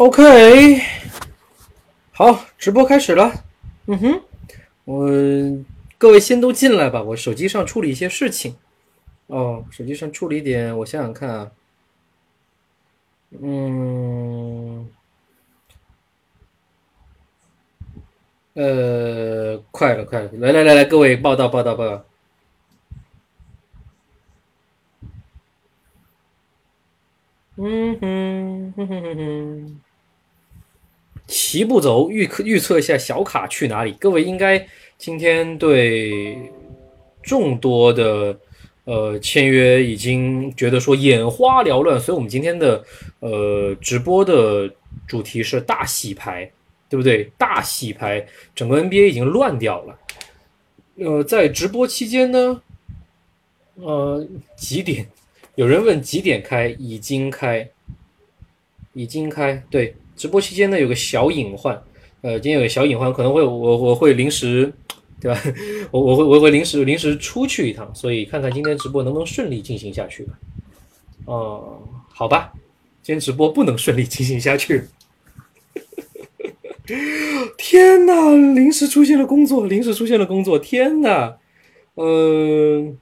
OK，好，直播开始了。嗯哼，我各位先都进来吧，我手机上处理一些事情。哦，手机上处理点，我想想看啊。嗯，呃，快了，快了，来来来来，各位报道报道报道。嗯哼哼哼哼哼。齐步走，预测预测一下小卡去哪里？各位应该今天对众多的呃签约已经觉得说眼花缭乱，所以我们今天的呃直播的主题是大洗牌，对不对？大洗牌，整个 NBA 已经乱掉了。呃，在直播期间呢，呃几点？有人问几点开？已经开，已经开，对。直播期间呢，有个小隐患，呃，今天有个小隐患，可能会我我会临时，对吧？我我会我会临时临时出去一趟，所以看看今天直播能不能顺利进行下去吧。哦，好吧，今天直播不能顺利进行下去。天哪，临时出现了工作，临时出现了工作，天哪，嗯。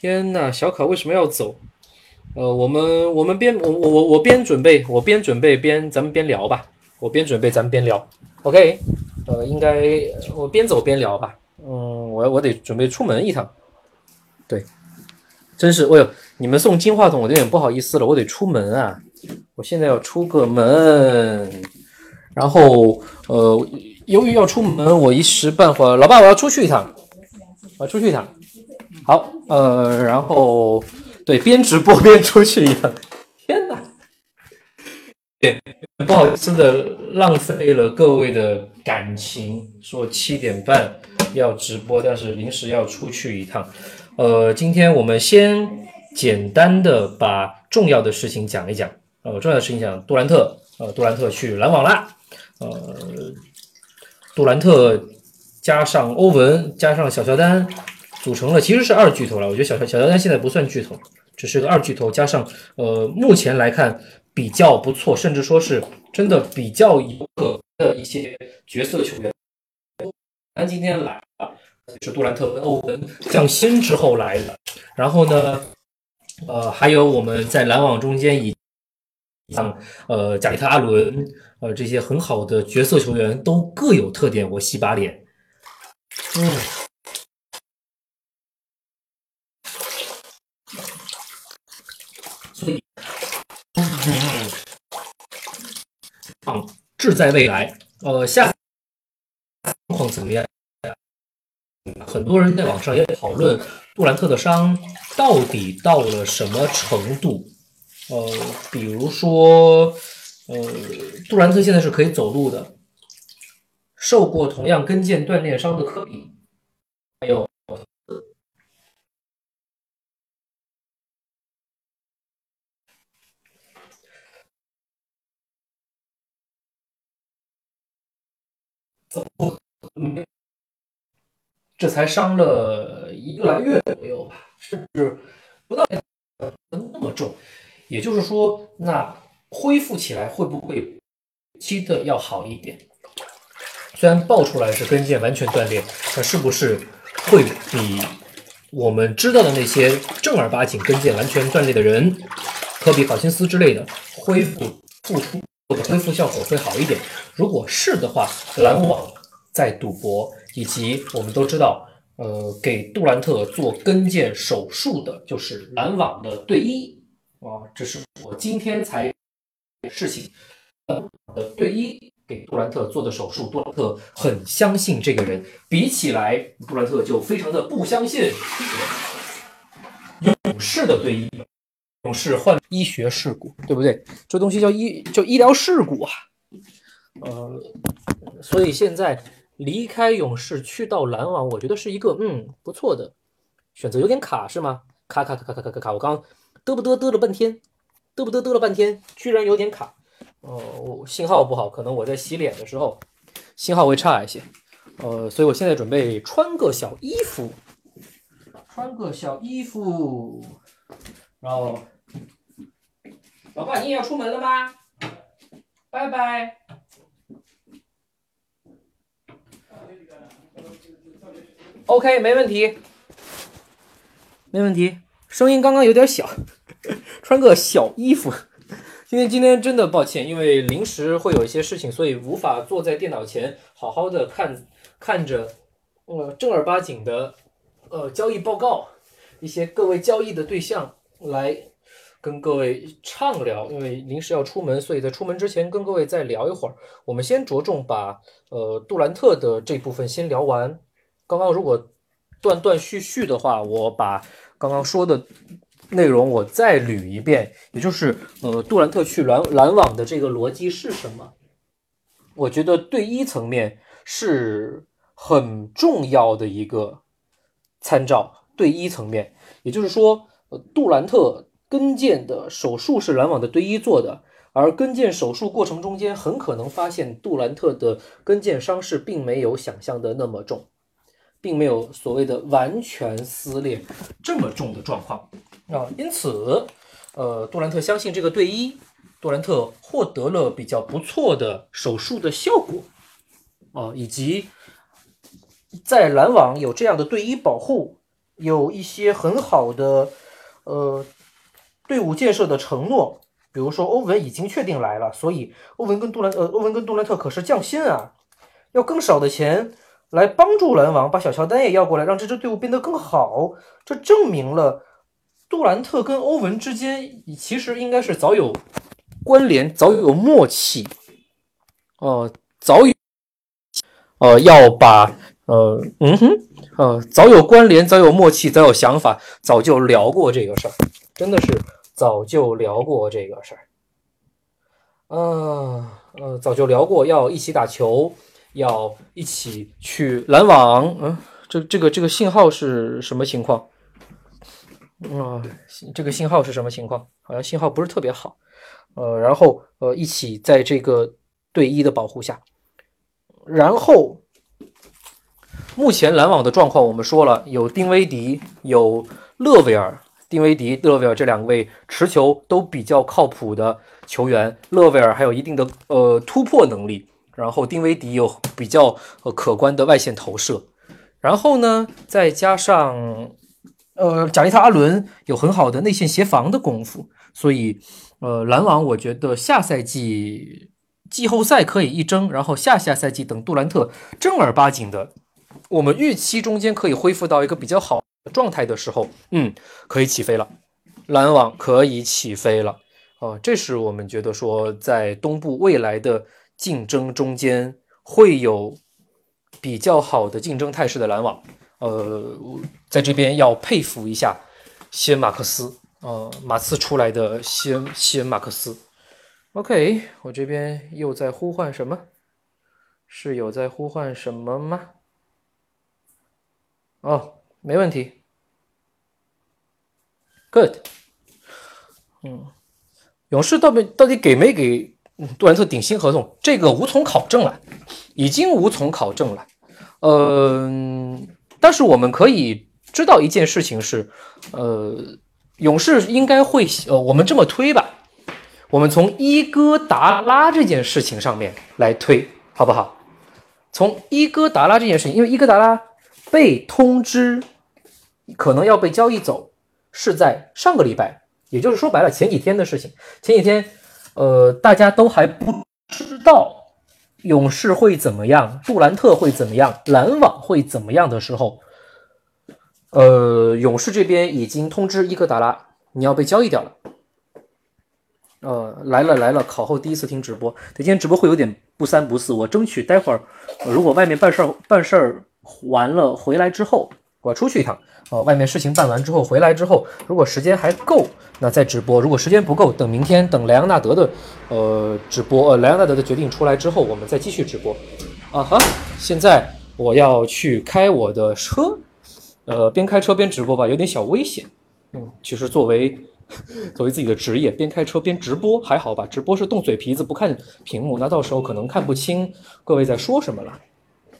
天呐，小卡为什么要走？呃，我们我们边我我我我边准备，我边准备边咱们边聊吧。我边准备咱们边聊，OK？呃，应该我边走边聊吧。嗯，我我得准备出门一趟。对，真是，哎呦，你们送金话筒，我有点不好意思了，我得出门啊。我现在要出个门，然后呃，由于要出门，我一时半会儿，老爸，我要出去一趟，我要出去一趟。好，呃，然后对，边直播边出去一趟，天哪！对，不好意思的，浪费了各位的感情。说七点半要直播，但是临时要出去一趟。呃，今天我们先简单的把重要的事情讲一讲。呃，重要的事情讲，杜兰特，呃，杜兰特去篮网啦。呃，杜兰特加上欧文，加上小乔丹。组成了其实是二巨头了，我觉得小乔小乔丹现在不算巨头，只是个二巨头，加上呃目前来看比较不错，甚至说是真的比较有可的一些角色球员。咱今天来了，是杜兰特跟欧文降薪之后来的，然后呢，呃还有我们在篮网中间以像呃贾里特阿伦呃这些很好的角色球员都各有特点，我洗把脸，嗯。嗯，志在未来。呃，下状况怎么样？很多人在网上也讨论杜兰特的伤到底到了什么程度。呃，比如说，呃，杜兰特现在是可以走路的，受过同样跟腱断裂伤的科比，还有。这才伤了一个来月左右吧，甚至不到那么重。也就是说，那恢复起来会不会期的要好一点？虽然爆出来是跟腱完全断裂，那是不是会比我们知道的那些正儿八经跟腱完全断裂的人，科比、考辛斯之类的恢复复出恢复效果会好一点？如果是的话，篮网。在赌博，以及我们都知道，呃，给杜兰特做跟腱手术的就是篮网的队医啊，这是我今天才事情。呃，队医给杜兰特做的手术，杜兰特很相信这个人，比起来，杜兰特就非常的不相信勇士的队医。勇士换医学事故，对不对？这东西叫医叫医疗事故啊。呃，所以现在离开勇士去到篮网，我觉得是一个嗯不错的选择。有点卡是吗？卡卡卡卡卡卡卡卡，我刚嘚不嘚嘚了半天，嘚不嘚嘚了半天，居然有点卡。哦，信号不好，可能我在洗脸的时候信号会差一些。呃，所以我现在准备穿个小衣服，穿个小衣服。然后，老爸，你也要出门了吗？拜拜。OK，没问题，没问题。声音刚刚有点小，穿个小衣服。今天今天真的抱歉，因为临时会有一些事情，所以无法坐在电脑前好好的看看着呃正儿八经的呃交易报告，一些各位交易的对象来跟各位畅聊。因为临时要出门，所以在出门之前跟各位再聊一会儿。我们先着重把呃杜兰特的这部分先聊完。刚刚如果断断续续的话，我把刚刚说的。内容我再捋一遍，也就是呃，杜兰特去篮篮网的这个逻辑是什么？我觉得对一层面是很重要的一个参照。对一层面，也就是说，呃，杜兰特跟腱的手术是篮网的队医做的，而跟腱手术过程中间很可能发现杜兰特的跟腱伤势并没有想象的那么重，并没有所谓的完全撕裂这么重的状况。啊，因此，呃，杜兰特相信这个队医，杜兰特获得了比较不错的手术的效果，啊，以及在篮网有这样的队医保护，有一些很好的呃队伍建设的承诺，比如说欧文已经确定来了，所以欧文跟杜兰呃欧文跟杜兰特可是降薪啊，要更少的钱来帮助篮网把小乔丹也要过来，让这支队伍变得更好，这证明了。杜兰特跟欧文之间其实应该是早有关联，早有默契，呃，早有呃要把呃嗯哼呃早有关联，早有默契，早有想法，早就聊过这个事儿，真的是早就聊过这个事儿，呃呃早就聊过要一起打球，要一起去篮网，嗯，这这个这个信号是什么情况？啊，这个信号是什么情况？好像信号不是特别好。呃，然后呃，一起在这个队医的保护下，然后目前篮网的状况，我们说了，有丁威迪，有勒维尔，丁威迪、勒维尔这两位持球都比较靠谱的球员，勒维尔还有一定的呃突破能力，然后丁威迪有比较呃可观的外线投射，然后呢，再加上。呃，贾利特·阿伦有很好的内线协防的功夫，所以，呃，篮网我觉得下赛季季后赛可以一争，然后下下赛季等杜兰特正儿八经的，我们预期中间可以恢复到一个比较好的状态的时候，嗯，可以起飞了，篮网可以起飞了，啊，这是我们觉得说在东部未来的竞争中间会有比较好的竞争态势的篮网。呃，在这边要佩服一下西恩马克思，呃，马刺出来的西恩西恩马克思。OK，我这边又在呼唤什么？是有在呼唤什么吗？哦，没问题。Good。嗯，勇士到底到底给没给杜兰特顶薪合同？这个无从考证了，已经无从考证了。嗯。但是我们可以知道一件事情是，呃，勇士应该会，呃，我们这么推吧，我们从伊戈达拉这件事情上面来推，好不好？从伊戈达拉这件事情，因为伊戈达拉被通知可能要被交易走，是在上个礼拜，也就是说白了前几天的事情。前几天，呃，大家都还不知道。勇士会怎么样？杜兰特会怎么样？篮网会怎么样的时候，呃，勇士这边已经通知伊戈达拉，你要被交易掉了。呃，来了来了，考后第一次听直播，今天直播会有点不三不四，我争取待会儿，如果外面办事儿办事儿完了回来之后，我出去一趟。哦，外面事情办完之后回来之后，如果时间还够，那再直播；如果时间不够，等明天等莱昂纳德的呃直播，呃莱昂纳德的决定出来之后，我们再继续直播。啊哈，现在我要去开我的车，呃边开车边直播吧，有点小危险。嗯，其实作为 作为自己的职业，边开车边直播还好吧？直播是动嘴皮子不看屏幕，那到时候可能看不清各位在说什么了。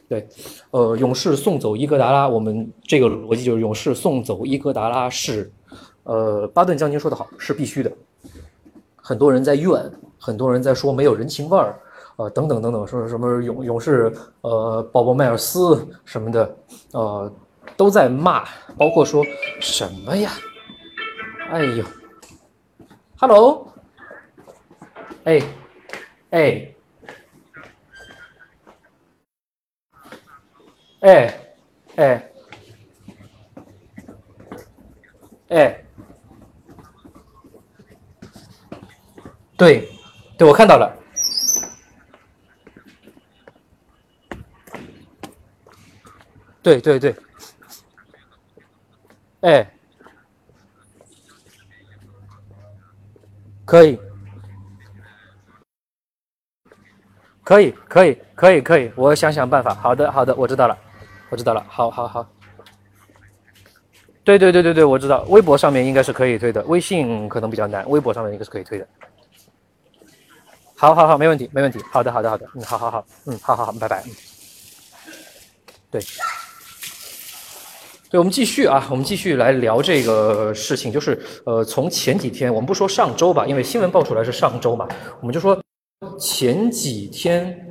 对，呃，勇士送走伊戈达拉，我们这个逻辑就是勇士送走伊戈达拉是，呃，巴顿将军说的好，是必须的。很多人在怨，很多人在说没有人情味儿，呃，等等等等，说什么勇勇士，呃，鲍勃迈尔斯什么的，呃，都在骂，包括说什么呀？哎呦，Hello，哎，哎。哎，哎，哎，对，对，我看到了。对对对，哎，可以，可以，可以，可以，可以，我想想办法。好的，好的，我知道了。我知道了，好，好，好。对，对，对，对，对，我知道。微博上面应该是可以推的，微信可能比较难，微博上面应该是可以推的。好，好，好，没问题，没问题。好的，好的，好的。嗯，好好好，嗯，好好好，拜拜。嗯，对，对，我们继续啊，我们继续来聊这个事情，就是呃，从前几天，我们不说上周吧，因为新闻爆出来是上周嘛，我们就说前几天。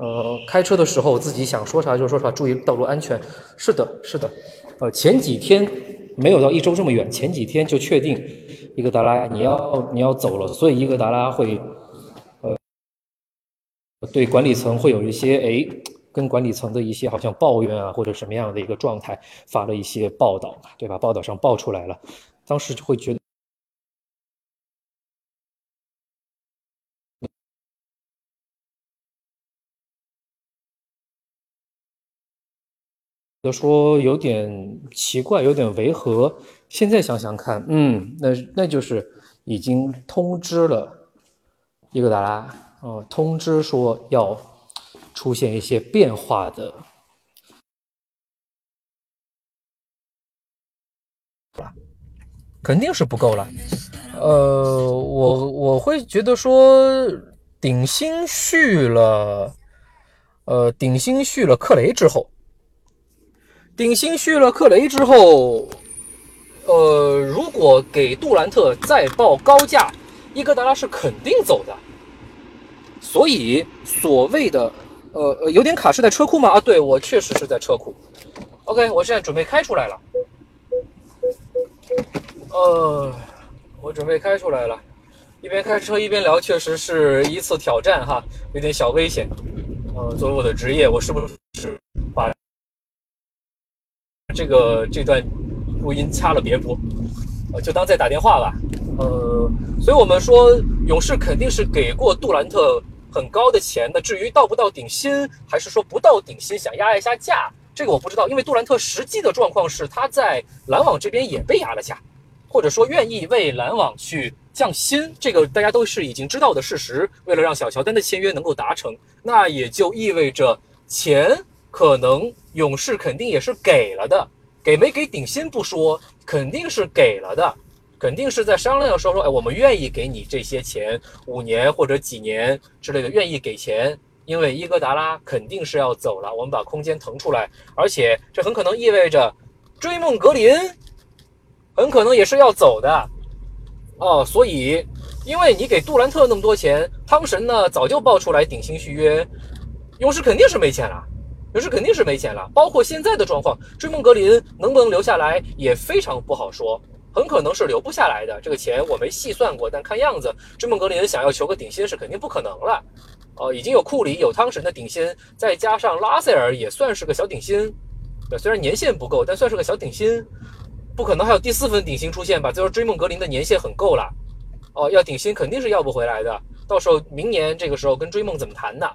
呃，开车的时候自己想说啥就说啥，注意道路安全。是的，是的。呃，前几天没有到一周这么远，前几天就确定伊格达拉你要你要走了，所以伊格达拉会呃对管理层会有一些哎跟管理层的一些好像抱怨啊或者什么样的一个状态，发了一些报道，对吧？报道上爆出来了，当时就会觉得得。就说有点奇怪，有点违和。现在想想看，嗯，那那就是已经通知了伊格达拉，哦，通知说要出现一些变化的，肯定是不够了。呃，我我会觉得说顶薪续了，呃，顶薪续了克雷之后。顶薪续了克雷之后，呃，如果给杜兰特再报高价，伊戈达拉是肯定走的。所以所谓的，呃，有点卡是在车库吗？啊，对我确实是在车库。OK，我现在准备开出来了。呃，我准备开出来了，一边开车一边聊，确实是一次挑战哈，有点小危险。呃，作为我的职业，我是不是把？这个这段录音掐了别播，呃，就当在打电话吧。呃，所以我们说勇士肯定是给过杜兰特很高的钱的。至于到不到顶薪，还是说不到顶薪想压一下价，这个我不知道。因为杜兰特实际的状况是他在篮网这边也被压了价，或者说愿意为篮网去降薪，这个大家都是已经知道的事实。为了让小乔丹的签约能够达成，那也就意味着钱。可能勇士肯定也是给了的，给没给顶薪不说，肯定是给了的，肯定是在商量的时候说，哎，我们愿意给你这些钱，五年或者几年之类的，愿意给钱，因为伊戈达拉肯定是要走了，我们把空间腾出来，而且这很可能意味着追梦格林很可能也是要走的，哦，所以因为你给杜兰特那么多钱，汤神呢早就爆出来顶薪续约，勇士肯定是没钱了。勇士肯定是没钱了，包括现在的状况，追梦格林能不能留下来也非常不好说，很可能是留不下来的。这个钱我没细算过，但看样子追梦格林想要求个顶薪是肯定不可能了。哦，已经有库里有汤神的顶薪，再加上拉塞尔也算是个小顶薪，虽然年限不够，但算是个小顶薪，不可能还有第四份顶薪出现吧？最后追梦格林的年限很够了，哦，要顶薪肯定是要不回来的，到时候明年这个时候跟追梦怎么谈呢？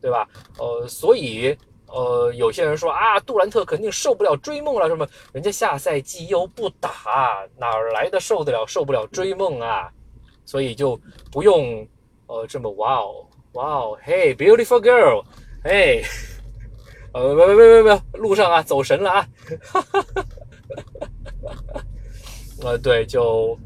对吧？呃，所以呃，有些人说啊，杜兰特肯定受不了追梦了，什么？人家下赛季又不打，哪来的受得了？受不了追梦啊？所以就不用呃这么哇哦哇哦，嘿，beautiful girl，嘿，呃，别别别别别，路上啊，走神了啊！哈哈哈哈哈哈呃，对，就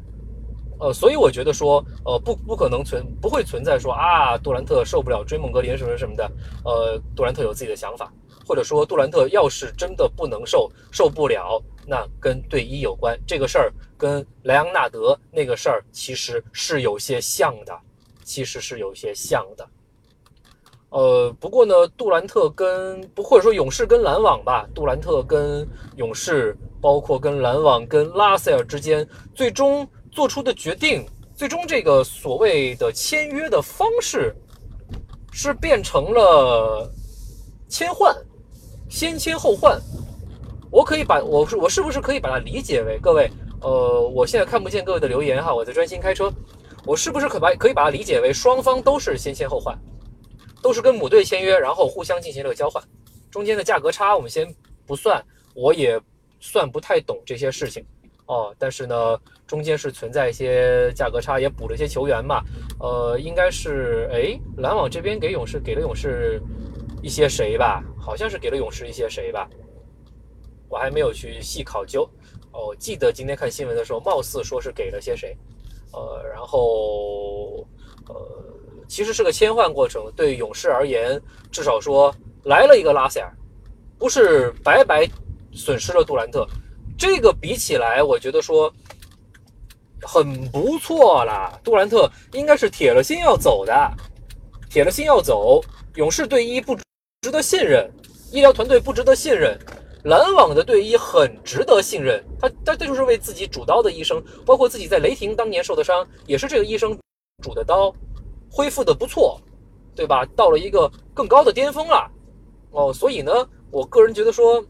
呃，所以我觉得说，呃，不不可能存，不会存在说啊，杜兰特受不了追梦格林什么什么的，呃，杜兰特有自己的想法，或者说杜兰特要是真的不能受，受不了，那跟队医有关，这个事儿跟莱昂纳德那个事儿其实是有些像的，其实是有些像的。呃，不过呢，杜兰特跟不或者说勇士跟篮网吧，杜兰特跟勇士，包括跟篮网跟拉塞尔之间，最终。做出的决定，最终这个所谓的签约的方式，是变成了签换，先签后换。我可以把我是我是不是可以把它理解为各位？呃，我现在看不见各位的留言哈，我在专心开车。我是不是可把可以把它理解为双方都是先签后换，都是跟母队签约，然后互相进行了个交换，中间的价格差我们先不算，我也算不太懂这些事情。哦，但是呢，中间是存在一些价格差，也补了一些球员嘛。呃，应该是，哎，篮网这边给勇士给了勇士一些谁吧？好像是给了勇士一些谁吧？我还没有去细考究。哦，记得今天看新闻的时候，貌似说是给了些谁。呃，然后，呃，其实是个切换过程。对勇士而言，至少说来了一个拉塞尔，不是白白损失了杜兰特。这个比起来，我觉得说很不错啦。杜兰特应该是铁了心要走的，铁了心要走。勇士队医不值得信任，医疗团队不值得信任，篮网的队医很值得信任。他他这就是为自己主刀的医生，包括自己在雷霆当年受的伤，也是这个医生主的刀，恢复的不错，对吧？到了一个更高的巅峰了。哦，所以呢，我个人觉得说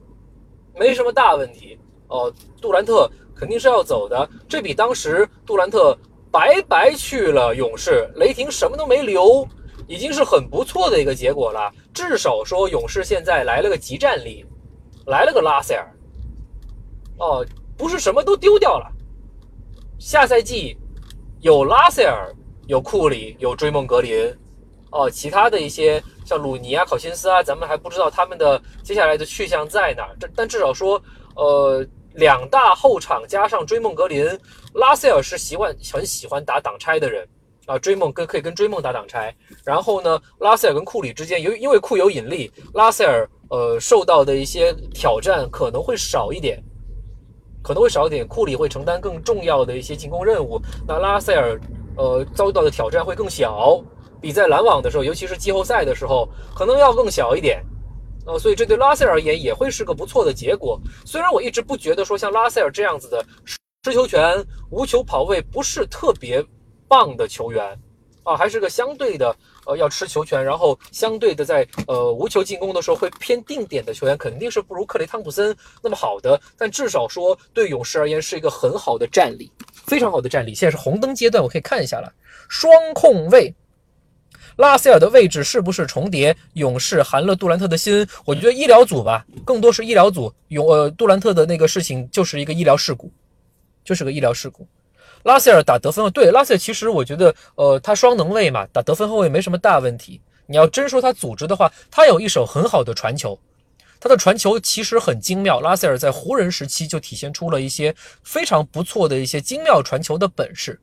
没什么大问题。哦，杜兰特肯定是要走的，这比当时杜兰特白白去了勇士，雷霆什么都没留，已经是很不错的一个结果了。至少说勇士现在来了个集战力，来了个拉塞尔。哦，不是什么都丢掉了，下赛季有拉塞尔，有库里，有追梦格林。哦，其他的一些像鲁尼啊、考辛斯啊，咱们还不知道他们的接下来的去向在哪。这但至少说。呃，两大后场加上追梦格林，拉塞尔是习惯很喜欢打挡拆的人啊。追梦跟可以跟追梦打挡拆，然后呢，拉塞尔跟库里之间，由于因为库有引力，拉塞尔呃受到的一些挑战可能会少一点，可能会少一点。库里会承担更重要的一些进攻任务，那拉塞尔呃遭到的挑战会更小，比在篮网的时候，尤其是季后赛的时候，可能要更小一点。呃，所以这对拉塞尔而言也会是个不错的结果。虽然我一直不觉得说像拉塞尔这样子的持球权、无球跑位不是特别棒的球员，啊，还是个相对的呃要持球权，然后相对的在呃无球进攻的时候会偏定点的球员，肯定是不如克雷汤普森那么好的。但至少说对勇士而言是一个很好的战力，非常好的战力。现在是红灯阶段，我可以看一下了，双控卫。拉塞尔的位置是不是重叠？勇士寒了杜兰特的心。我觉得医疗组吧，更多是医疗组。勇呃，杜兰特的那个事情就是一个医疗事故，就是个医疗事故。拉塞尔打得分后，对拉塞尔其实我觉得，呃，他双能位嘛，打得分后卫没什么大问题。你要真说他组织的话，他有一手很好的传球，他的传球其实很精妙。拉塞尔在湖人时期就体现出了一些非常不错的一些精妙传球的本事。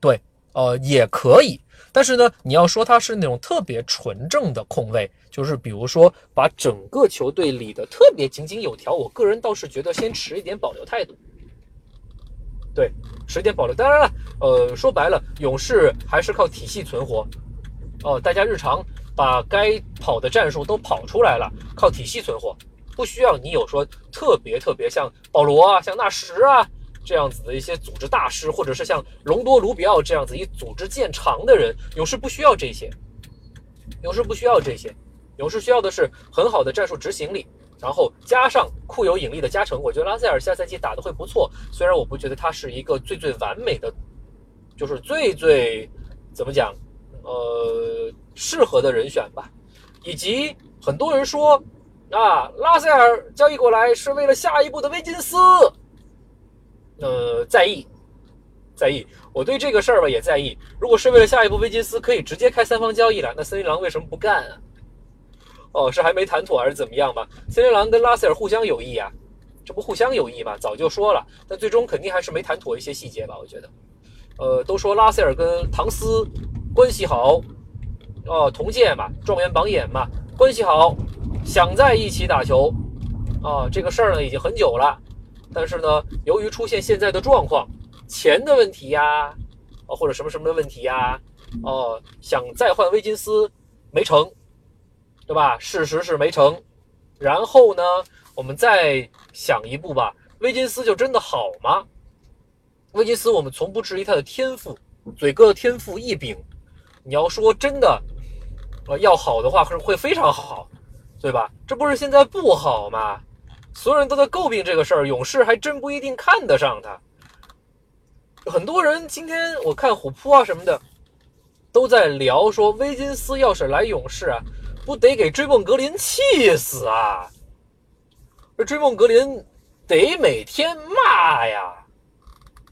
对，呃，也可以。但是呢，你要说他是那种特别纯正的控卫，就是比如说把整个球队理得特别井井有条，我个人倒是觉得先持一点保留态度。对，持一点保留。当然了，呃，说白了，勇士还是靠体系存活。哦，大家日常把该跑的战术都跑出来了，靠体系存活，不需要你有说特别特别像保罗啊，像纳什啊。这样子的一些组织大师，或者是像隆多、卢比奥这样子以组织见长的人，勇士不需要这些。勇士不需要这些，勇士需要的是很好的战术执行力，然后加上库有引力的加成。我觉得拉塞尔下赛季打的会不错，虽然我不觉得他是一个最最完美的，就是最最怎么讲，呃，适合的人选吧。以及很多人说啊，拉塞尔交易过来是为了下一步的威金斯。呃，在意，在意，我对这个事儿吧也在意。如果是为了下一步威金斯可以直接开三方交易了，那森林狼为什么不干啊？哦，是还没谈妥还是怎么样吧？森林狼跟拉塞尔互相有意啊，这不互相有意吗？早就说了，但最终肯定还是没谈妥一些细节吧？我觉得，呃，都说拉塞尔跟唐斯关系好，哦，同届嘛，状元榜眼嘛，关系好，想在一起打球，啊，这个事儿呢已经很久了，但是呢，由于出现现在的状况，钱的问题呀，啊，或者什么什么的问题呀，哦，想再换威金斯没成，对吧？事实是没成，然后呢，我们再想一步吧，威金斯就真的好吗？威金斯，我们从不质疑他的天赋，嘴哥的天赋异禀。你要说真的，呃，要好的话，是会非常好，对吧？这不是现在不好吗？所有人都在诟病这个事儿，勇士还真不一定看得上他。很多人今天我看虎扑啊什么的，都在聊说，威金斯要是来勇士啊，不得给追梦格林气死啊？这追梦格林得每天骂呀。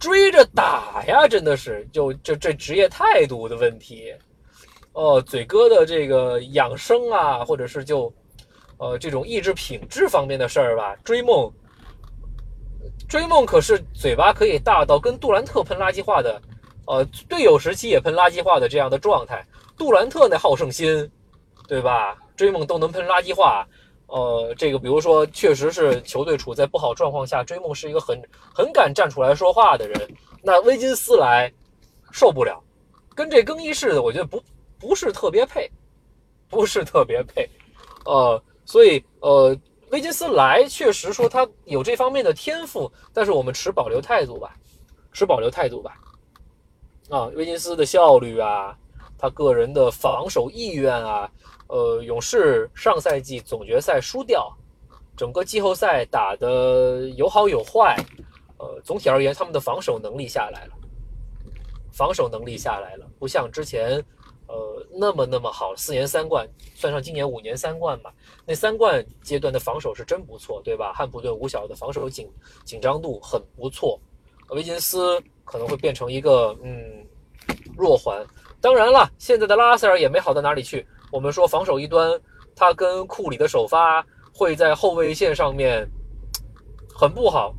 追着打呀，真的是就这这职业态度的问题，哦，嘴哥的这个养生啊，或者是就，呃，这种意志品质方面的事儿吧。追梦，追梦可是嘴巴可以大到跟杜兰特喷垃圾话的，呃，队友时期也喷垃圾话的这样的状态。杜兰特那好胜心，对吧？追梦都能喷垃圾话。呃，这个比如说，确实是球队处在不好状况下，追梦是一个很很敢站出来说话的人。那威金斯来受不了，跟这更衣室的，我觉得不不是特别配，不是特别配。呃，所以呃，威金斯来确实说他有这方面的天赋，但是我们持保留态度吧，持保留态度吧。啊，威金斯的效率啊，他个人的防守意愿啊。呃，勇士上赛季总决赛输掉，整个季后赛打的有好有坏。呃，总体而言，他们的防守能力下来了，防守能力下来了，不像之前，呃，那么那么好。四年三冠，算上今年五年三冠吧，那三冠阶段的防守是真不错，对吧？汉普顿五小的防守紧紧张度很不错。维金斯可能会变成一个嗯弱环。当然了，现在的拉塞尔也没好到哪里去。我们说防守一端，他跟库里的首发会在后卫线上面很不好，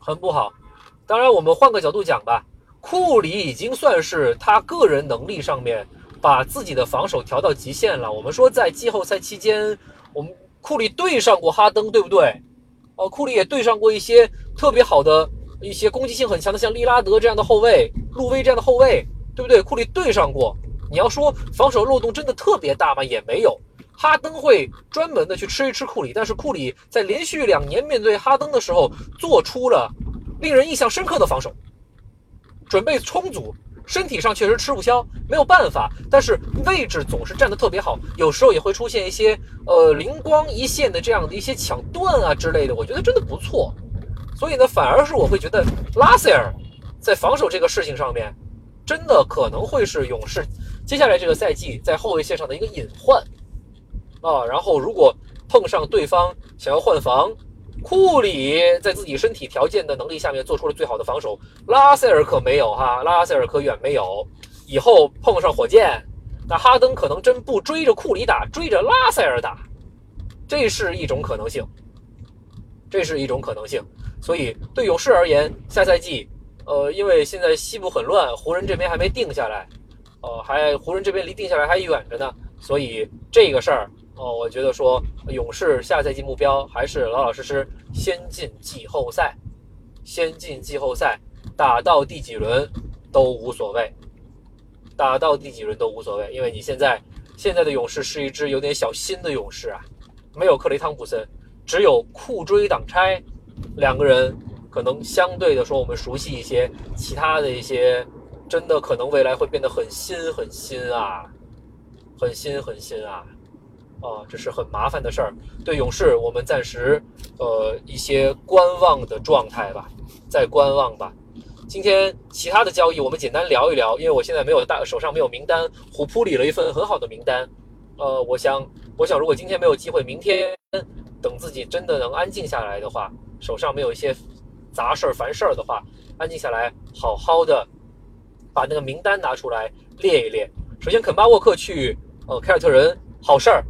很不好。当然，我们换个角度讲吧，库里已经算是他个人能力上面把自己的防守调到极限了。我们说在季后赛期间，我们库里对上过哈登，对不对？哦，库里也对上过一些特别好的一些攻击性很强的，像利拉德这样的后卫，路威这样的后卫，对不对？库里对上过。你要说防守漏洞真的特别大吗？也没有。哈登会专门的去吃一吃库里，但是库里在连续两年面对哈登的时候，做出了令人印象深刻的防守，准备充足，身体上确实吃不消，没有办法。但是位置总是站得特别好，有时候也会出现一些呃灵光一现的这样的一些抢断啊之类的，我觉得真的不错。所以呢，反而是我会觉得拉塞尔在防守这个事情上面，真的可能会是勇士。接下来这个赛季在后卫线上的一个隐患啊，然后如果碰上对方想要换防，库里在自己身体条件的能力下面做出了最好的防守，拉塞尔可没有哈，拉塞尔可远没有。以后碰上火箭，那哈登可能真不追着库里打，追着拉塞尔打，这是一种可能性，这是一种可能性。所以对勇士而言，下赛季，呃，因为现在西部很乱，湖人这边还没定下来。呃，还湖人这边离定下来还远着呢，所以这个事儿，哦，我觉得说勇士下赛季目标还是老老实实先进季后赛，先进季后赛，打到第几轮都无所谓，打到第几轮都无所谓，因为你现在现在的勇士是一支有点小新的勇士啊，没有克雷汤普森，只有库追挡拆，两个人可能相对的说我们熟悉一些，其他的一些。真的可能未来会变得很新很新啊，很新很新啊，啊，这是很麻烦的事儿。对勇士，我们暂时呃一些观望的状态吧，再观望吧。今天其他的交易我们简单聊一聊，因为我现在没有大手上没有名单，虎扑理了一份很好的名单。呃，我想我想如果今天没有机会，明天等自己真的能安静下来的话，手上没有一些杂事儿烦事儿的话，安静下来，好好的。把那个名单拿出来列一列。首先，肯巴沃克去呃凯尔特人，好事儿，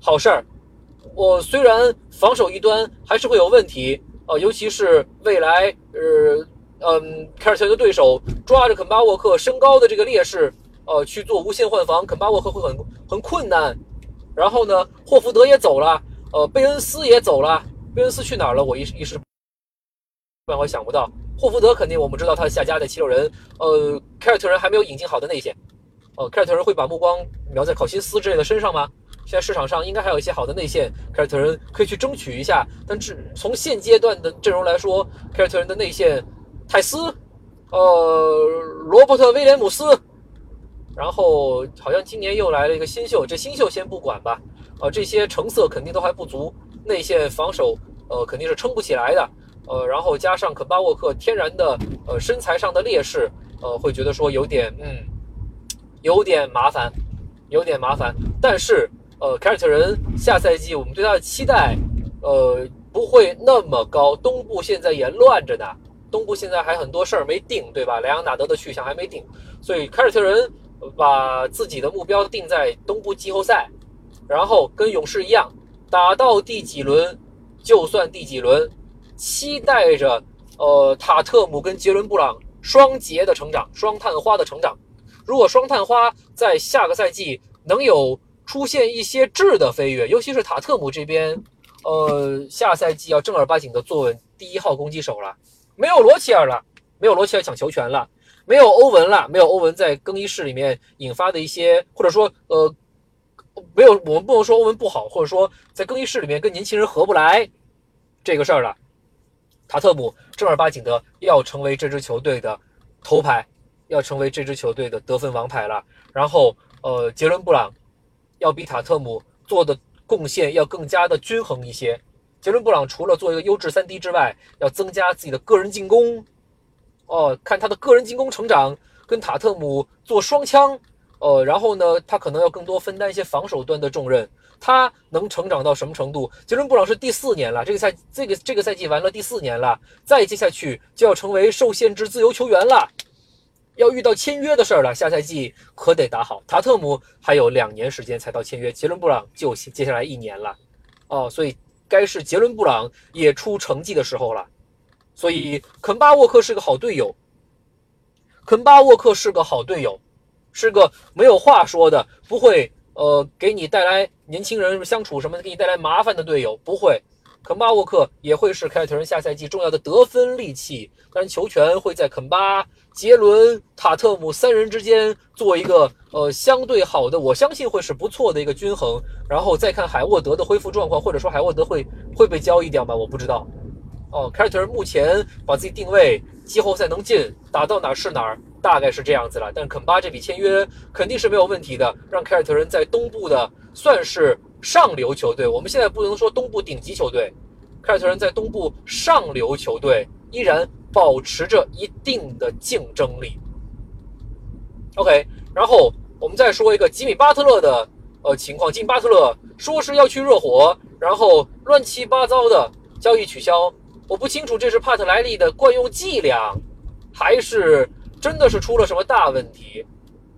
好事儿。我虽然防守一端还是会有问题，呃，尤其是未来呃嗯，凯尔特人的对手抓着肯巴沃克身高的这个劣势，呃，去做无限换防，肯巴沃克会很很困难。然后呢，霍福德也走了，呃，贝恩斯也走了，贝恩斯去哪儿了？我一时一时半会想不到。霍福德肯定我们知道他下家在七六人，呃，凯尔特人还没有引进好的内线，呃，凯尔特人会把目光瞄在考辛斯之类的身上吗？现在市场上应该还有一些好的内线，凯尔特人可以去争取一下。但是从现阶段的阵容来说，凯尔特人的内线，泰斯，呃，罗伯特威廉姆斯，然后好像今年又来了一个新秀，这新秀先不管吧。呃，这些成色肯定都还不足，内线防守呃肯定是撑不起来的。呃，然后加上肯巴沃克天然的呃身材上的劣势，呃，会觉得说有点嗯，有点麻烦，有点麻烦。但是。呃，凯尔特人下赛季我们对他的期待，呃，不会那么高。东部现在也乱着呢，东部现在还很多事儿没定，对吧？莱昂纳德的去向还没定，所以凯尔特人把自己的目标定在东部季后赛，然后跟勇士一样，打到第几轮就算第几轮，期待着呃塔特姆跟杰伦布朗双杰的成长，双探花的成长。如果双探花在下个赛季能有。出现一些质的飞跃，尤其是塔特姆这边，呃，下赛季要正儿八经的坐稳第一号攻击手了。没有罗齐尔了，没有罗齐尔抢球权了，没有欧文了，没有欧文在更衣室里面引发的一些，或者说，呃，没有，我们不能说欧文不好，或者说在更衣室里面跟年轻人合不来这个事儿了。塔特姆正儿八经的要成为这支球队的头牌，要成为这支球队的得分王牌了。然后，呃，杰伦布朗。要比塔特姆做的贡献要更加的均衡一些。杰伦布朗除了做一个优质三 D 之外，要增加自己的个人进攻。哦，看他的个人进攻成长，跟塔特姆做双枪。呃，然后呢，他可能要更多分担一些防守端的重任。他能成长到什么程度？杰伦布朗是第四年了，这个赛这个这个赛季完了第四年了，再接下去就要成为受限制自由球员了。要遇到签约的事儿了，下赛季可得打好。塔特姆还有两年时间才到签约，杰伦布朗就接下来一年了，哦，所以该是杰伦布朗也出成绩的时候了。所以肯巴沃克是个好队友，肯巴沃克是个好队友，是个没有话说的，不会呃给你带来年轻人相处什么给你带来麻烦的队友，不会。肯巴沃克也会是凯尔特人下赛季重要的得分利器，当然球权会在肯巴。杰伦、塔特姆三人之间做一个呃相对好的，我相信会是不错的一个均衡。然后再看海沃德的恢复状况，或者说海沃德会会被交易掉吗？我不知道。哦，凯尔特人目前把自己定位季后赛能进，打到哪是哪儿，大概是这样子了。但肯巴这笔签约肯定是没有问题的，让凯尔特人在东部的算是上流球队。我们现在不能说东部顶级球队，凯尔特人在东部上流球队依然。保持着一定的竞争力。OK，然后我们再说一个吉米巴特勒的呃情况。吉米巴特勒说是要去热火，然后乱七八糟的交易取消。我不清楚这是帕特莱利的惯用伎俩，还是真的是出了什么大问题？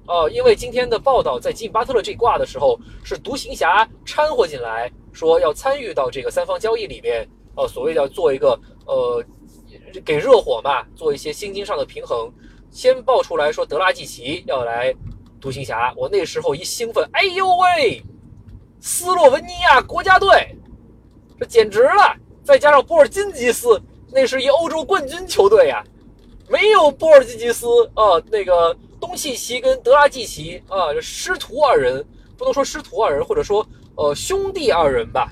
哦，因为今天的报道在吉米巴特勒这挂的时候，是独行侠掺和进来，说要参与到这个三方交易里面。哦，所谓要做一个呃。给热火嘛做一些薪金上的平衡，先爆出来说德拉季奇要来独行侠，我那时候一兴奋，哎呦喂，斯洛文尼亚国家队，这简直了！再加上波尔津吉斯，那是一欧洲冠军球队呀，没有波尔津吉斯啊，那个东契奇跟德拉季奇啊，师徒二人，不能说师徒二人，或者说呃兄弟二人吧，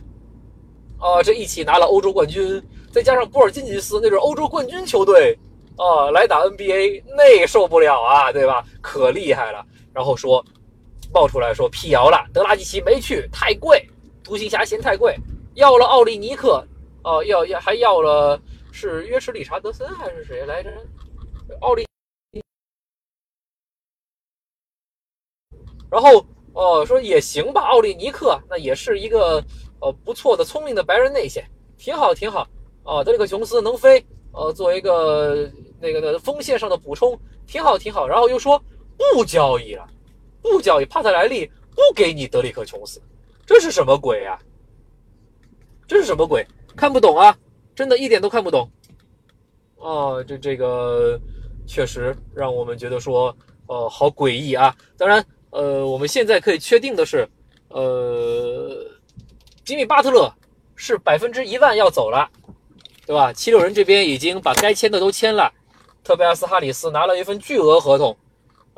啊，这一起拿了欧洲冠军。再加上波尔津吉斯那是欧洲冠军球队啊，来打 NBA 那受不了啊，对吧？可厉害了。然后说爆出来说辟谣了，德拉季奇没去，太贵，独行侠嫌太贵，要了奥利尼克，哦，要要还要了是约什理查德森还是谁来着？奥利。然后哦说也行吧，奥利尼克那也是一个呃不错的聪明的白人内线，挺好挺好。啊，德里克琼斯能飞，呃，作为一个那个的锋线上的补充，挺好挺好。然后又说不交易了，不交易，帕特莱利不给你德里克琼斯，这是什么鬼呀？这是什么鬼？看不懂啊，真的一点都看不懂。啊，这这个确实让我们觉得说，呃，好诡异啊。当然，呃，我们现在可以确定的是，呃，吉米巴特勒是百分之一万要走了，对吧？七六人这边已经把该签的都签了，特贝斯·哈里斯拿了一份巨额合同，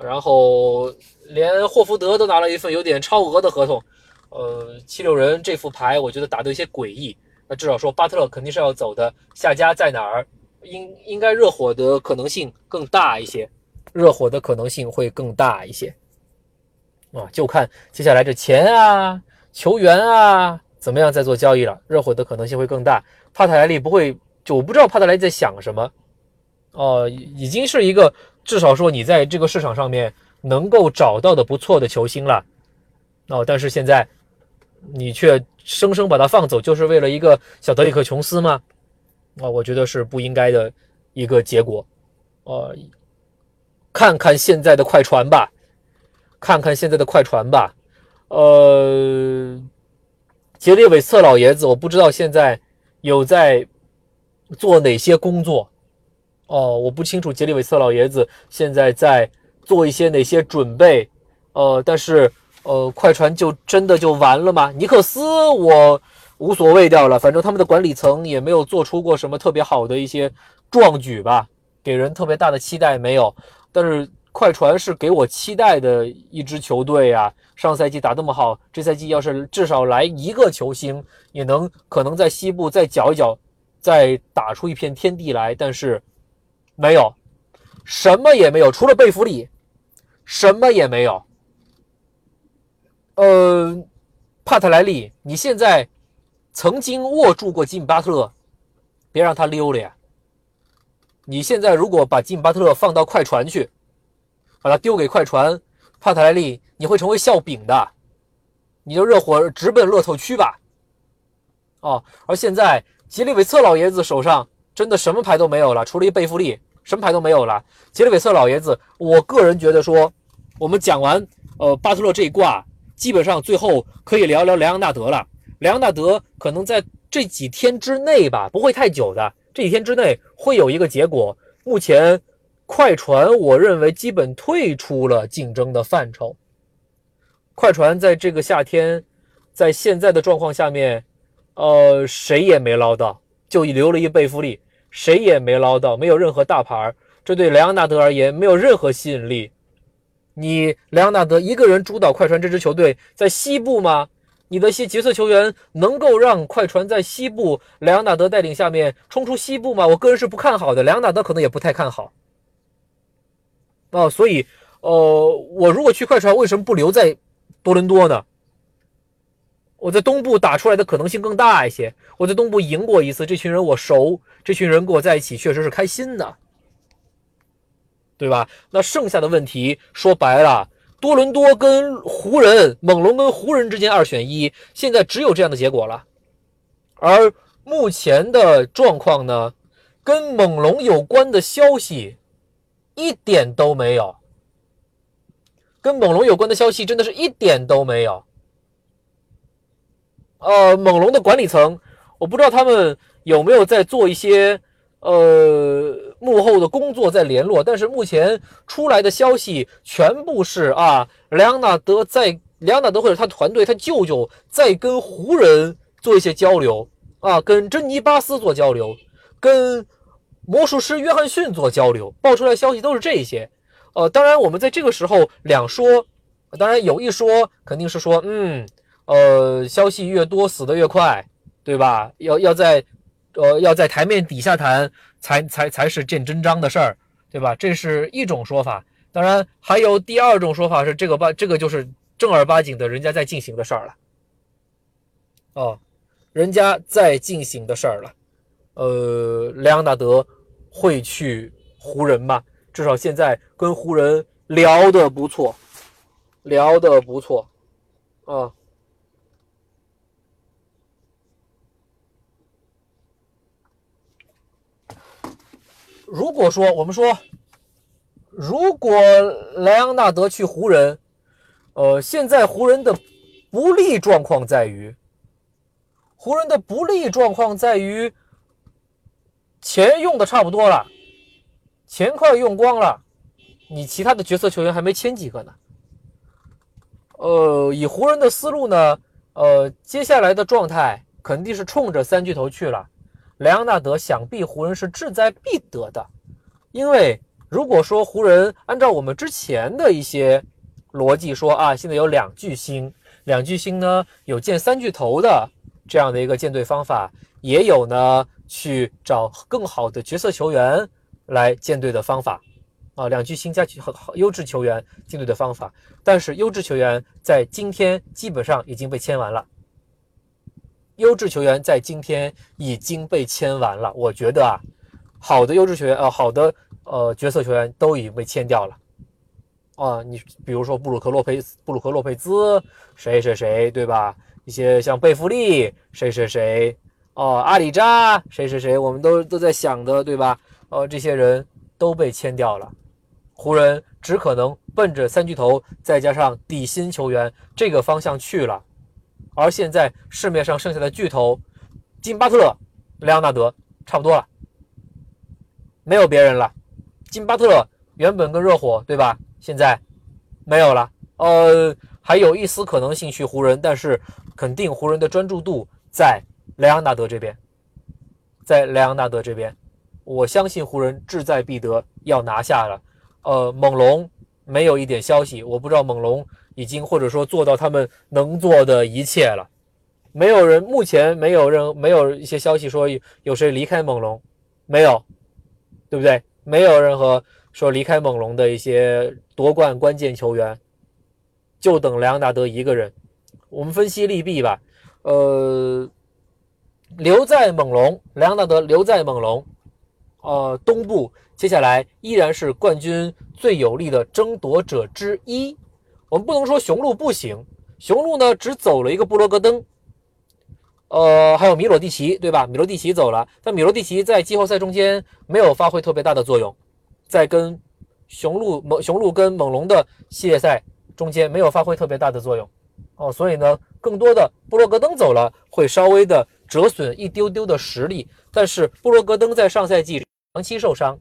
然后连霍福德都拿了一份有点超额的合同。呃，七六人这副牌，我觉得打得有些诡异。那至少说巴特勒肯定是要走的，下家在哪儿？应应该热火的可能性更大一些，热火的可能性会更大一些。啊，就看接下来这钱啊、球员啊怎么样再做交易了。热火的可能性会更大。帕特莱利不会，就我不知道帕特莱利在想什么。哦，已经是一个至少说你在这个市场上面能够找到的不错的球星了。哦，但是现在。你却生生把他放走，就是为了一个小德里克·琼斯吗？啊，我觉得是不应该的一个结果。呃，看看现在的快船吧，看看现在的快船吧。呃，杰里韦瑟老爷子，我不知道现在有在做哪些工作。哦，我不清楚杰里韦瑟老爷子现在在做一些哪些准备。呃，但是。呃，快船就真的就完了吗？尼克斯我无所谓掉了，反正他们的管理层也没有做出过什么特别好的一些壮举吧，给人特别大的期待没有。但是快船是给我期待的一支球队啊，上赛季打那么好，这赛季要是至少来一个球星，也能可能在西部再搅一搅，再打出一片天地来。但是没有，什么也没有，除了贝弗利，什么也没有。呃，帕特莱利，你现在曾经握住过吉米巴特勒，别让他溜了呀！你现在如果把吉米巴特勒放到快船去，把他丢给快船，帕特莱利，你会成为笑柄的。你就热火直奔乐透区吧！哦，而现在杰里韦瑟老爷子手上真的什么牌都没有了，除了一贝弗利，什么牌都没有了。杰里韦瑟老爷子，我个人觉得说，我们讲完呃巴特勒这一卦。基本上最后可以聊聊莱昂纳德了。莱昂纳德可能在这几天之内吧，不会太久的。这几天之内会有一个结果。目前快船我认为基本退出了竞争的范畴。快船在这个夏天，在现在的状况下面，呃，谁也没捞到，就留了一贝弗利，谁也没捞到，没有任何大牌。这对莱昂纳德而言没有任何吸引力。你莱昂纳德一个人主导快船这支球队在西部吗？你的些角色球员能够让快船在西部莱昂纳德带领下面冲出西部吗？我个人是不看好的，莱昂纳德可能也不太看好。哦，所以，呃，我如果去快船，为什么不留在多伦多呢？我在东部打出来的可能性更大一些。我在东部赢过一次，这群人我熟，这群人跟我在一起确实是开心的。对吧？那剩下的问题说白了，多伦多跟湖人、猛龙跟湖人之间二选一，现在只有这样的结果了。而目前的状况呢，跟猛龙有关的消息一点都没有，跟猛龙有关的消息真的是一点都没有。呃，猛龙的管理层，我不知道他们有没有在做一些。呃，幕后的工作在联络，但是目前出来的消息全部是啊，莱昂纳德在莱昂纳德或者他团队他舅舅在跟湖人做一些交流啊，跟珍妮巴斯做交流，跟魔术师约翰逊做交流，爆出来消息都是这些。呃，当然我们在这个时候两说，当然有一说肯定是说，嗯，呃，消息越多死的越快，对吧？要要在。呃，要在台面底下谈，才才才是见真章的事儿，对吧？这是一种说法。当然，还有第二种说法是，这个吧这个就是正儿八经的人家在进行的事儿了。哦，人家在进行的事儿了。呃，莱昂纳德会去湖人吧？至少现在跟湖人聊的不错，聊的不错，啊。如果说我们说，如果莱昂纳德去湖人，呃，现在湖人的不利状况在于，湖人的不利状况在于钱用的差不多了，钱快用光了，你其他的角色球员还没签几个呢。呃，以湖人的思路呢，呃，接下来的状态肯定是冲着三巨头去了。莱昂纳德想必湖人是志在必得的，因为如果说湖人按照我们之前的一些逻辑说啊，现在有两巨星，两巨星呢有建三巨头的这样的一个建队方法，也有呢去找更好的角色球员来建队的方法，啊，两巨星加好好优质球员建队的方法，但是优质球员在今天基本上已经被签完了。优质球员在今天已经被签完了，我觉得啊，好的优质球员，呃，好的呃角色球员都已经被签掉了。啊，你比如说布鲁克洛佩斯、布鲁克洛佩兹，谁谁谁，对吧？一些像贝弗利，谁谁谁，哦，阿里扎，谁谁谁，我们都都在想的，对吧？哦，这些人都被签掉了，湖人只可能奔着三巨头再加上底薪球员这个方向去了。而现在市面上剩下的巨头，金巴特、莱昂纳德差不多了，没有别人了。金巴特原本跟热火对吧？现在没有了。呃，还有一丝可能性去湖人，但是肯定湖人的专注度在莱昂纳德这边，在莱昂纳德这边，我相信湖人志在必得，要拿下了。呃，猛龙没有一点消息，我不知道猛龙。已经或者说做到他们能做的一切了，没有人目前没有人没有一些消息说有谁离开猛龙，没有，对不对？没有任何说离开猛龙的一些夺冠关键球员，就等莱昂纳德一个人。我们分析利弊吧，呃，留在猛龙，莱昂纳德留在猛龙，呃，东部接下来依然是冠军最有力的争夺者之一。我们不能说雄鹿不行，雄鹿呢只走了一个布罗格登，呃，还有米罗蒂奇，对吧？米罗蒂奇走了，但米罗蒂奇在季后赛中间没有发挥特别大的作用，在跟雄鹿猛雄鹿跟猛龙的系列赛中间没有发挥特别大的作用，哦，所以呢，更多的布罗格登走了会稍微的折损一丢丢的实力，但是布罗格登在上赛季长期受伤。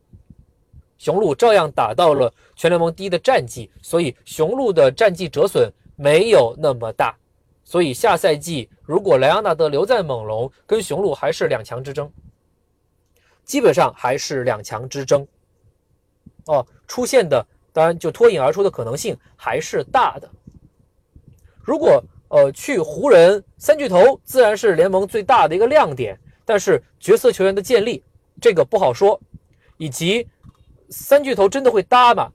雄鹿照样打到了全联盟第一的战绩，所以雄鹿的战绩折损没有那么大。所以下赛季如果莱昂纳德留在猛龙，跟雄鹿还是两强之争，基本上还是两强之争。哦，出现的当然就脱颖而出的可能性还是大的。如果呃去湖人三巨头，自然是联盟最大的一个亮点，但是角色球员的建立这个不好说，以及。三巨头真的会搭吗？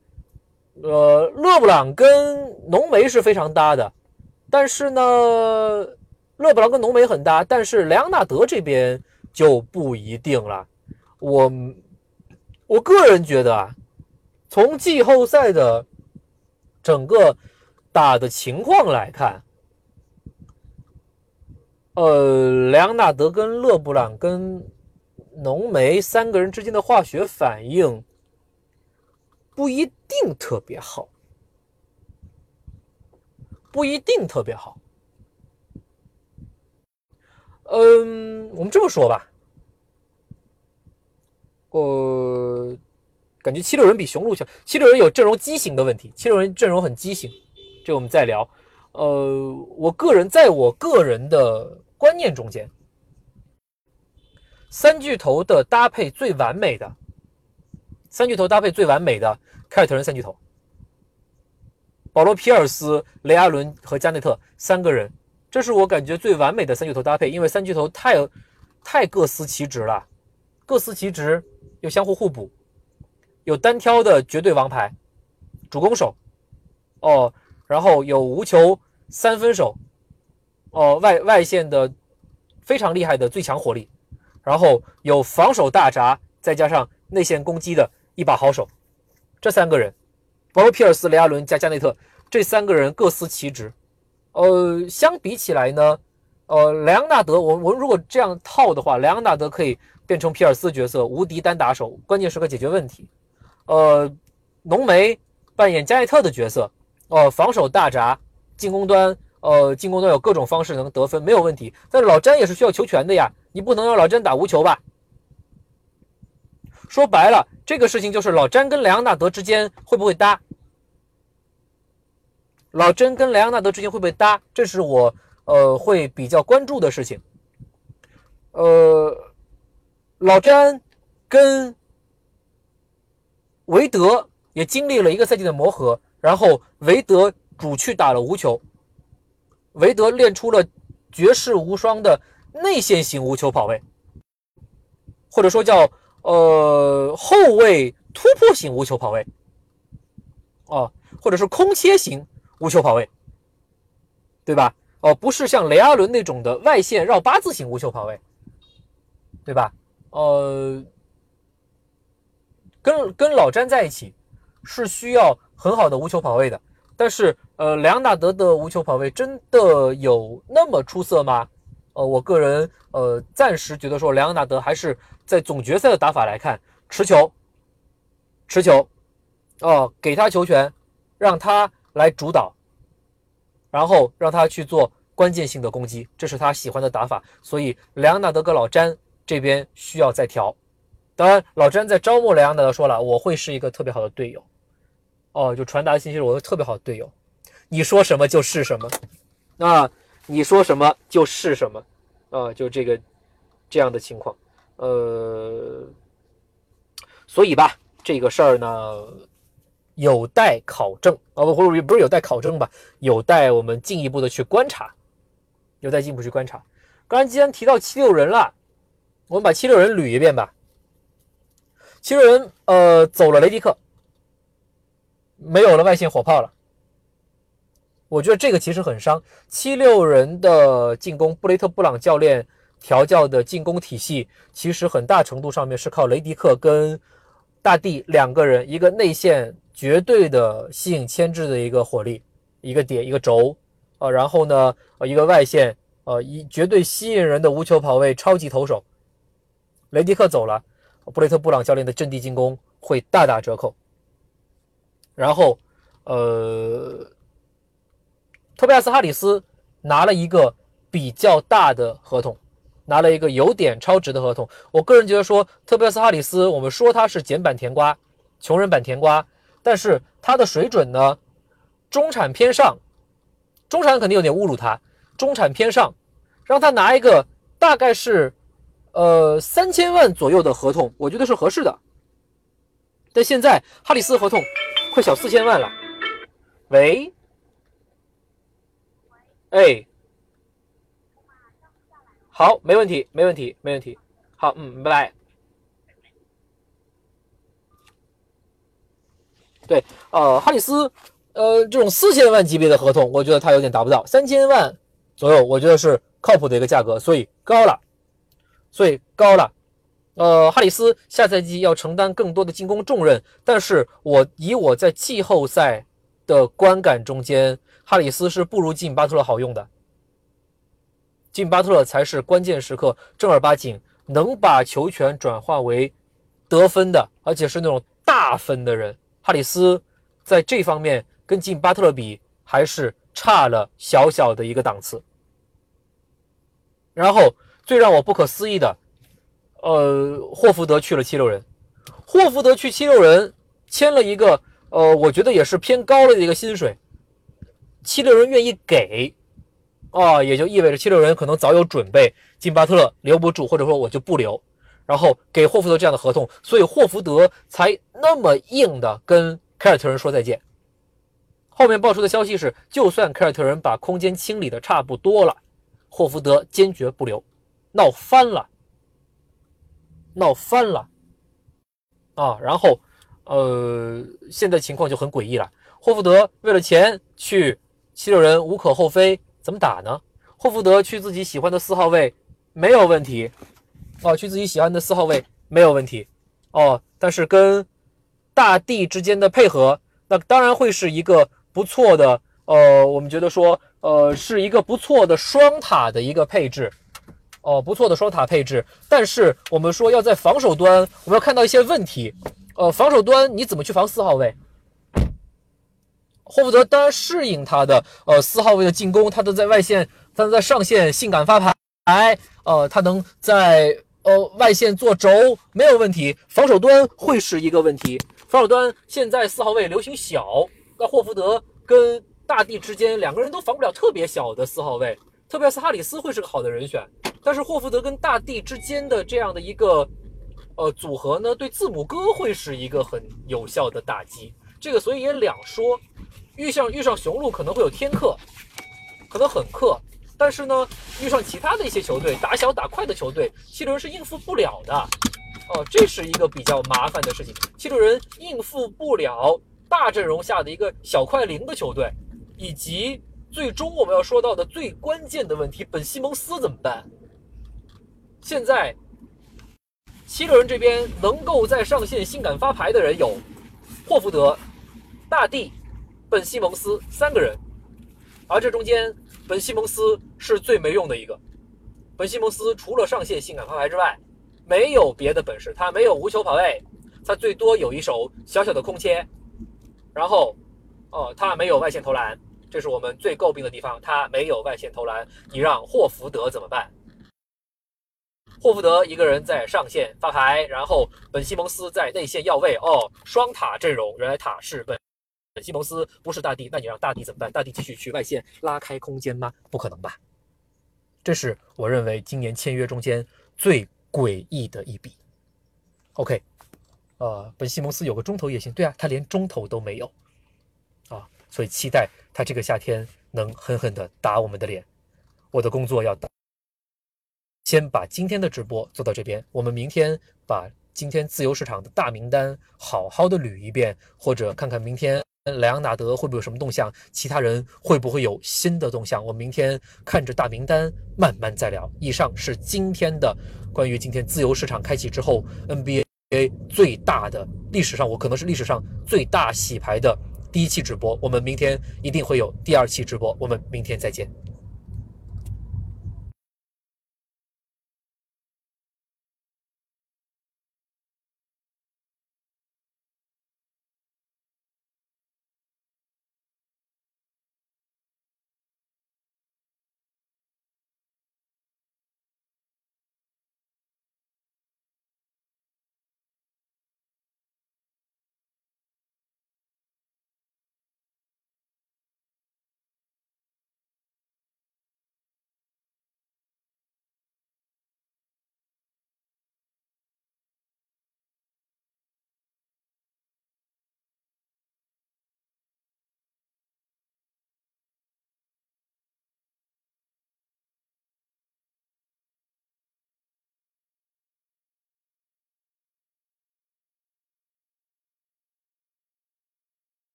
呃，勒布朗跟浓眉是非常搭的，但是呢，勒布朗跟浓眉很搭，但是莱昂纳德这边就不一定了。我我个人觉得啊，从季后赛的整个打的情况来看，呃，莱昂纳德跟勒布朗跟浓眉三个人之间的化学反应。不一定特别好，不一定特别好。嗯，我们这么说吧，呃，感觉七六人比雄鹿强。七六人有阵容畸形的问题，七六人阵容很畸形，这我们再聊。呃，我个人在我个人的观念中间，三巨头的搭配最完美的。三巨头搭配最完美的凯尔特人三巨头，保罗·皮尔斯、雷阿伦和加内特三个人，这是我感觉最完美的三巨头搭配。因为三巨头太太各司其职了，各司其职又相互互补，有单挑的绝对王牌主攻手，哦，然后有无球三分手，哦，外外线的非常厉害的最强火力，然后有防守大闸，再加上内线攻击的。一把好手，这三个人，保罗·皮尔斯、雷阿伦加加内特，这三个人各司其职。呃，相比起来呢，呃，莱昂纳德，我我如果这样套的话，莱昂纳德可以变成皮尔斯角色，无敌单打手，关键时刻解决问题。呃，浓眉扮演加内特的角色，呃，防守大闸，进攻端，呃，进攻端有各种方式能得分，没有问题。但是老詹也是需要球权的呀，你不能让老詹打无球吧？说白了，这个事情就是老詹跟莱昂纳德之间会不会搭？老詹跟莱昂纳德之间会不会搭？这是我呃会比较关注的事情。呃，老詹跟韦德也经历了一个赛季的磨合，然后韦德主去打了无球，韦德练出了绝世无双的内线型无球跑位，或者说叫呃后卫突破型无球跑位，哦，或者是空切型无球跑位，对吧？哦，不是像雷阿伦那种的外线绕八字型无球跑位。对吧？呃，跟跟老詹在一起是需要很好的无球跑位的，但是呃，莱昂纳德的无球跑位真的有那么出色吗？呃，我个人呃暂时觉得说莱昂纳德还是在总决赛的打法来看，持球，持球，哦，给他球权，让他来主导，然后让他去做关键性的攻击，这是他喜欢的打法。所以莱昂纳德跟老詹。这边需要再调，当然老詹在招募莱昂纳德说了，我会是一个特别好的队友，哦，就传达信息是我的特别好的队友，你说什么就是什么，啊，你说什么就是什么，啊，就这个这样的情况，呃，所以吧，这个事儿呢有待考证啊，不不不是有待考证吧，有待我们进一步的去观察，有待进一步去观察。刚才既然提到七六人了。我们把七六人捋一遍吧。七六人，呃，走了雷迪克，没有了外线火炮了。我觉得这个其实很伤七六人的进攻。布雷特·布朗教练调教的进攻体系，其实很大程度上面是靠雷迪克跟大帝两个人，一个内线绝对的吸引牵制的一个火力，一个点一个轴，呃，然后呢，呃，一个外线，呃，一绝对吸引人的无球跑位，超级投手。雷迪克走了，布雷特·布朗教练的阵地进攻会大打折扣。然后，呃，托比亚斯·哈里斯拿了一个比较大的合同，拿了一个有点超值的合同。我个人觉得说，特别斯·哈里斯，我们说他是简版甜瓜，穷人版甜瓜，但是他的水准呢，中产偏上，中产肯定有点侮辱他，中产偏上，让他拿一个大概是。呃，三千万左右的合同，我觉得是合适的。但现在哈里斯合同快小四千万了。喂，哎，好，没问题，没问题，没问题。好，嗯，拜拜。对，呃，哈里斯，呃，这种四千万级别的合同，我觉得他有点达不到三千万左右，我觉得是靠谱的一个价格，所以高了。所以高了，呃，哈里斯下赛季要承担更多的进攻重任，但是我以我在季后赛的观感中间，哈里斯是不如进巴特勒好用的，进巴特勒才是关键时刻正儿八经能把球权转化为得分的，而且是那种大分的人。哈里斯在这方面跟进巴特勒比还是差了小小的一个档次，然后。最让我不可思议的，呃，霍福德去了七六人，霍福德去七六人签了一个，呃，我觉得也是偏高了的一个薪水，七六人愿意给，啊，也就意味着七六人可能早有准备，金巴特勒留不住，或者说我就不留，然后给霍福德这样的合同，所以霍福德才那么硬的跟凯尔特人说再见。后面爆出的消息是，就算凯尔特人把空间清理的差不多了，霍福德坚决不留。闹翻了，闹翻了啊！然后，呃，现在情况就很诡异了。霍福德为了钱去七六人，无可厚非。怎么打呢？霍福德去自己喜欢的四号位没有问题哦，去自己喜欢的四号位没有问题哦。但是跟大地之间的配合，那当然会是一个不错的。呃，我们觉得说，呃，是一个不错的双塔的一个配置。哦，不错的双塔配置，但是我们说要在防守端，我们要看到一些问题。呃，防守端你怎么去防四号位？霍福德当然适应他的呃四号位的进攻，他都在外线，他能在上线性感发牌，呃，他能在呃，外线做轴没有问题，防守端会是一个问题。防守端现在四号位流行小，那霍福德跟大地之间两个人都防不了特别小的四号位，特别是哈里斯会是个好的人选。但是霍福德跟大地之间的这样的一个呃组合呢，对字母哥会是一个很有效的打击。这个所以也两说，遇上遇上雄鹿可能会有天克，可能很克。但是呢，遇上其他的一些球队，打小打快的球队，七六人是应付不了的，哦，这是一个比较麻烦的事情。七六人应付不了大阵容下的一个小快灵的球队，以及最终我们要说到的最关键的问题，本西蒙斯怎么办？现在七六人这边能够在上线性感发牌的人有霍福德、大帝、本西蒙斯三个人，而这中间。本西蒙斯是最没用的一个。本西蒙斯除了上线性感发牌之外，没有别的本事。他没有无球跑位，他最多有一手小小的空切。然后，哦，他没有外线投篮，这是我们最诟病的地方。他没有外线投篮，你让霍福德怎么办？霍福德一个人在上线发牌，然后本西蒙斯在内线要位。哦，双塔阵容，原来塔是本本。西蒙斯不是大帝，那你让大帝怎么办？大帝继续去外线拉开空间吗？不可能吧！这是我认为今年签约中间最诡异的一笔。OK，呃，本西蒙斯有个中投也行，对啊，他连中投都没有啊，所以期待他这个夏天能狠狠的打我们的脸。我的工作要打先把今天的直播做到这边，我们明天把今天自由市场的大名单好好的捋一遍，或者看看明天。莱昂纳德会不会有什么动向？其他人会不会有新的动向？我明天看着大名单慢慢再聊。以上是今天的关于今天自由市场开启之后 NBA 最大的历史上，我可能是历史上最大洗牌的第一期直播。我们明天一定会有第二期直播，我们明天再见。